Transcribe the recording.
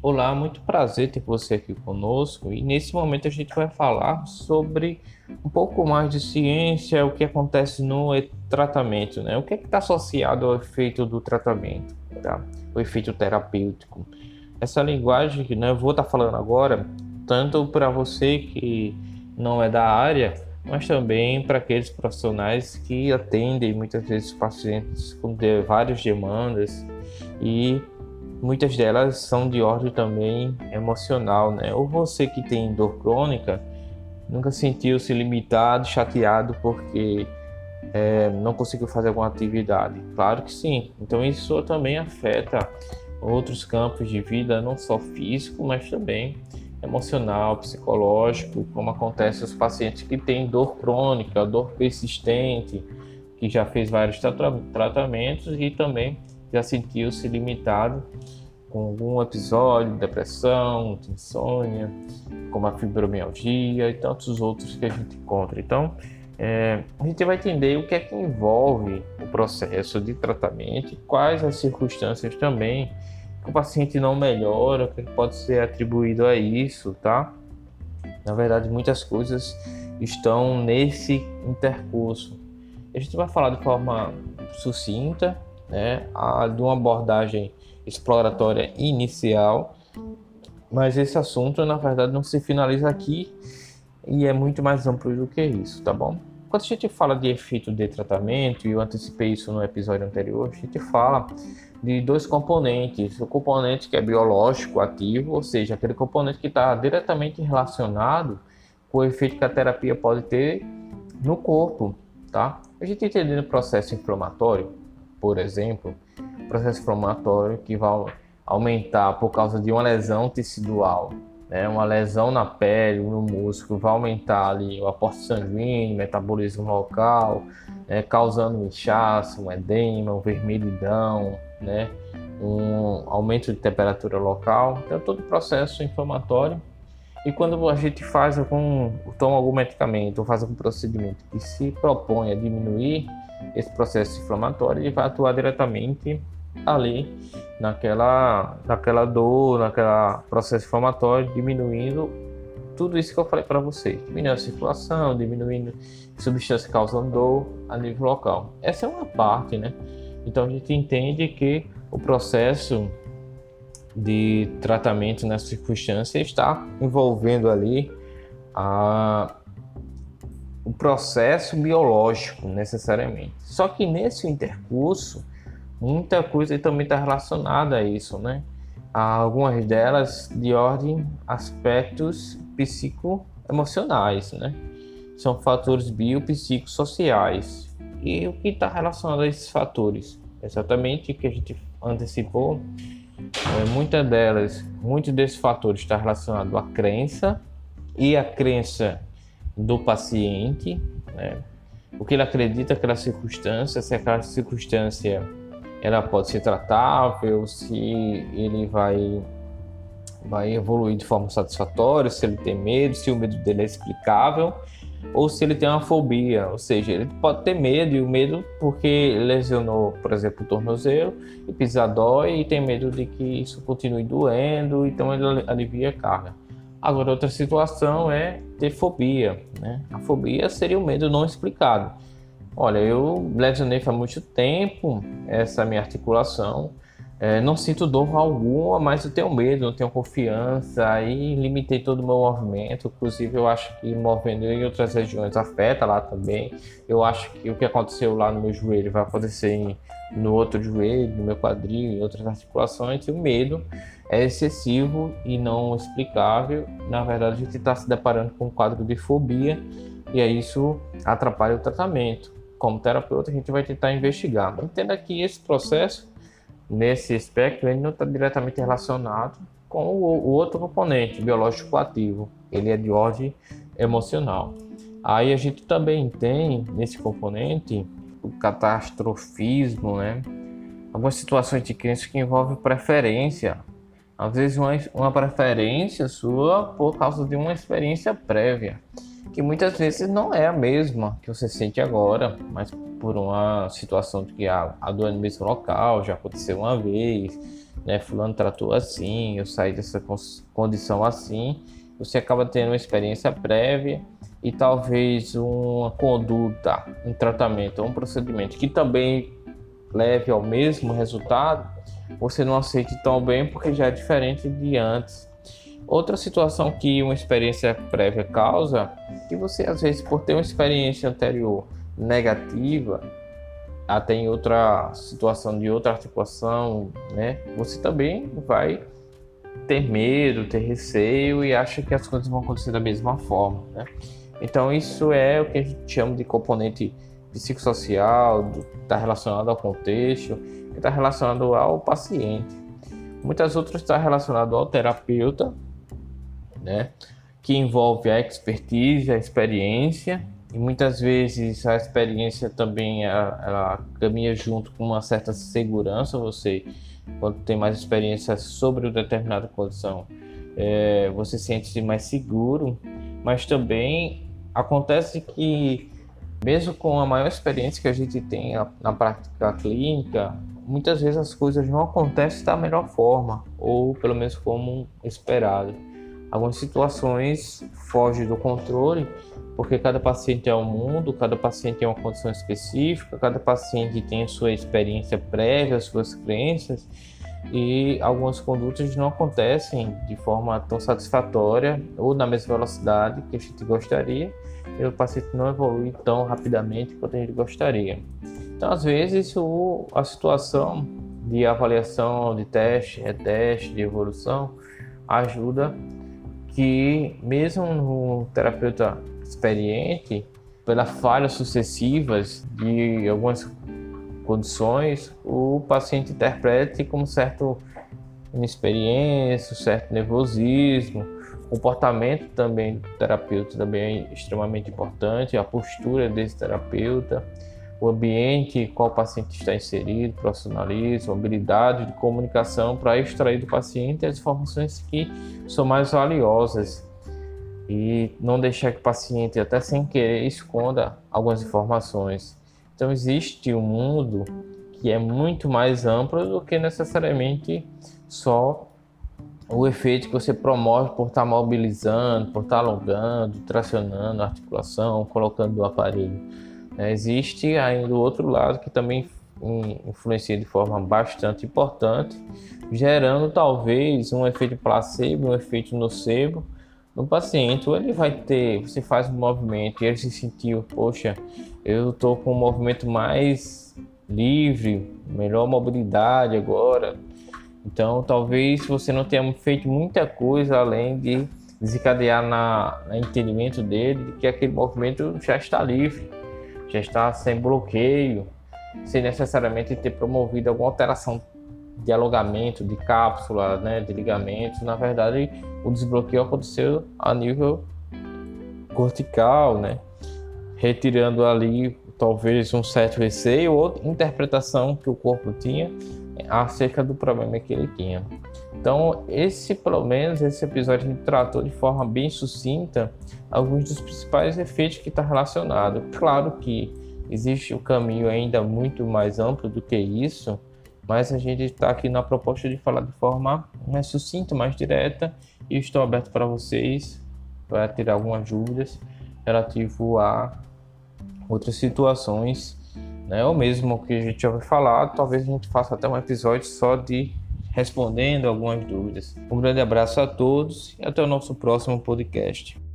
Olá, muito prazer ter você aqui conosco e nesse momento a gente vai falar sobre um pouco mais de ciência, o que acontece no tratamento, né? O que é está associado ao efeito do tratamento, tá? o efeito terapêutico. Essa linguagem que né, eu vou estar tá falando agora, tanto para você que não é da área, mas também para aqueles profissionais que atendem muitas vezes pacientes com várias demandas e muitas delas são de ordem também emocional, né? Ou você que tem dor crônica nunca sentiu-se limitado, chateado porque é, não conseguiu fazer alguma atividade? Claro que sim. Então isso também afeta outros campos de vida, não só físico, mas também emocional, psicológico, como acontece aos pacientes que têm dor crônica, dor persistente, que já fez vários tratamentos e também já sentiu-se limitado com algum episódio de depressão, de insônia, como a fibromialgia e tantos outros que a gente encontra. Então, é, a gente vai entender o que é que envolve o processo de tratamento quais as circunstâncias também que o paciente não melhora, o que pode ser atribuído a isso, tá? Na verdade, muitas coisas estão nesse intercurso. A gente vai falar de forma sucinta, né, a, de uma abordagem exploratória inicial, mas esse assunto na verdade não se finaliza aqui e é muito mais amplo do que isso, tá bom? Quando a gente fala de efeito de tratamento, e eu antecipei isso no episódio anterior, a gente fala de dois componentes. O componente que é biológico ativo, ou seja, aquele componente que está diretamente relacionado com o efeito que a terapia pode ter no corpo, tá? A gente entendendo o processo inflamatório, por exemplo, processo inflamatório que vai aumentar por causa de uma lesão tecidual, né? uma lesão na pele, no músculo, vai aumentar ali o aporte sanguíneo, metabolismo local, né? causando um inchaço, um edema, um vermelhidão, né? um aumento de temperatura local. Então, todo o processo inflamatório. E quando a gente faz algum, toma algum medicamento ou faz algum procedimento que se propõe a diminuir esse processo inflamatório, ele vai atuar diretamente ali naquela, naquela dor, naquela processo inflamatório, diminuindo tudo isso que eu falei para vocês, diminuindo a circulação, diminuindo substância causando dor a nível local. Essa é uma parte, né? Então a gente entende que o processo de tratamento nessa circunstância está envolvendo ali a, o processo biológico necessariamente. Só que nesse intercurso muita coisa também está relacionada a isso, né? Há algumas delas de ordem aspectos psicoemocionais, né? São fatores biopsicossociais. E o que está relacionado a esses fatores? Exatamente o que a gente antecipou. É, delas, muitos desses fatores está relacionado à crença e a crença do paciente, né? o que ele acredita aquela circunstância, se aquela circunstância ela pode ser tratável, se ele vai vai evoluir de forma satisfatória, se ele tem medo, se o medo dele é explicável ou se ele tem uma fobia, ou seja, ele pode ter medo e o medo porque lesionou, por exemplo, o tornozelo e pisa dói e tem medo de que isso continue doendo, então ele alivia a carga. Agora, outra situação é ter fobia, né? A fobia seria o medo não explicado. Olha, eu lesionei faz muito tempo essa minha articulação. É, não sinto dor alguma, mas eu tenho medo, não tenho confiança, aí limitei todo o meu movimento. Inclusive, eu acho que movendo em outras regiões afeta lá também. Eu acho que o que aconteceu lá no meu joelho vai acontecer no outro joelho, no meu quadril, em outras articulações. E o medo é excessivo e não explicável. Na verdade, a gente está se deparando com um quadro de fobia e aí isso atrapalha o tratamento como terapeuta, a gente vai tentar investigar. Entenda que esse processo, nesse espectro, ele não está diretamente relacionado com o, o, outro componente, biológico ativo. Ele é de ordem emocional. Aí a gente também tem, nesse componente, o catastrofismo, né? Algumas situações de crença que envolvem preferência. Às vezes uma, uma preferência sua por causa de uma experiência prévia que muitas vezes não é a mesma que você sente agora, mas por uma situação de que a, a dor é no mesmo local, já aconteceu uma vez, né? Fulano tratou assim, eu saí dessa condição assim. Você acaba tendo uma experiência prévia e talvez uma conduta, um tratamento, um procedimento que também leve ao mesmo resultado, você não aceite tão bem porque já é diferente de antes. Outra situação que uma experiência prévia causa, que você às vezes por ter uma experiência anterior negativa, até em outra situação de outra articulação, né, você também vai ter medo, ter receio e acha que as coisas vão acontecer da mesma forma, né? Então isso é o que a gente chama de componente psicossocial, está relacionado ao contexto, está relacionado ao paciente. Muitas outras está relacionado ao terapeuta, né? Que envolve a expertise, a experiência e muitas vezes a experiência também ela, ela caminha junto com uma certa segurança. Você, quando tem mais experiência sobre uma determinada condição, é, você sente-se mais seguro, mas também acontece que mesmo com a maior experiência que a gente tem na prática clínica, muitas vezes as coisas não acontecem da melhor forma, ou pelo menos como esperado. Algumas situações fogem do controle, porque cada paciente é um mundo, cada paciente tem uma condição específica, cada paciente tem a sua experiência prévia, as suas crenças, e algumas condutas não acontecem de forma tão satisfatória ou na mesma velocidade que a gente gostaria e o paciente não evolui tão rapidamente quanto a gente gostaria. Então, às vezes, o, a situação de avaliação, de teste, reteste, de evolução ajuda que, mesmo no terapeuta experiente, pelas falhas sucessivas de algumas condições, o paciente interprete como certo inexperiência, certo nervosismo, comportamento também do terapeuta também é extremamente importante, a postura desse terapeuta, o ambiente em qual o paciente está inserido, profissionalismo, habilidade de comunicação para extrair do paciente as informações que são mais valiosas e não deixar que o paciente até sem querer esconda algumas informações. Então existe um mundo que é muito mais amplo do que necessariamente só o efeito que você promove por estar mobilizando, por estar alongando, tracionando a articulação, colocando o aparelho. É, existe ainda o outro lado que também influencia de forma bastante importante, gerando talvez um efeito placebo, um efeito nocebo no paciente. Ou ele vai ter, você faz um movimento e ele se sentiu, poxa, eu estou com um movimento mais livre, melhor mobilidade agora. Então, talvez você não tenha feito muita coisa além de desencadear na, no entendimento dele de que aquele movimento já está livre, já está sem bloqueio, sem necessariamente ter promovido alguma alteração de alongamento, de cápsula, né, de ligamentos. Na verdade, o desbloqueio aconteceu a nível cortical, né? retirando ali talvez um certo receio ou interpretação que o corpo tinha acerca do problema que ele tinha. Então, esse, pelo menos, esse episódio tratou de forma bem sucinta alguns dos principais efeitos que está relacionado. Claro que existe o um caminho ainda muito mais amplo do que isso, mas a gente está aqui na proposta de falar de forma mais sucinta, mais direta, e estou aberto para vocês para tirar algumas dúvidas relativo a outras situações, né? Ou mesmo que a gente já vai falar, talvez a gente faça até um episódio só de respondendo algumas dúvidas. Um grande abraço a todos e até o nosso próximo podcast.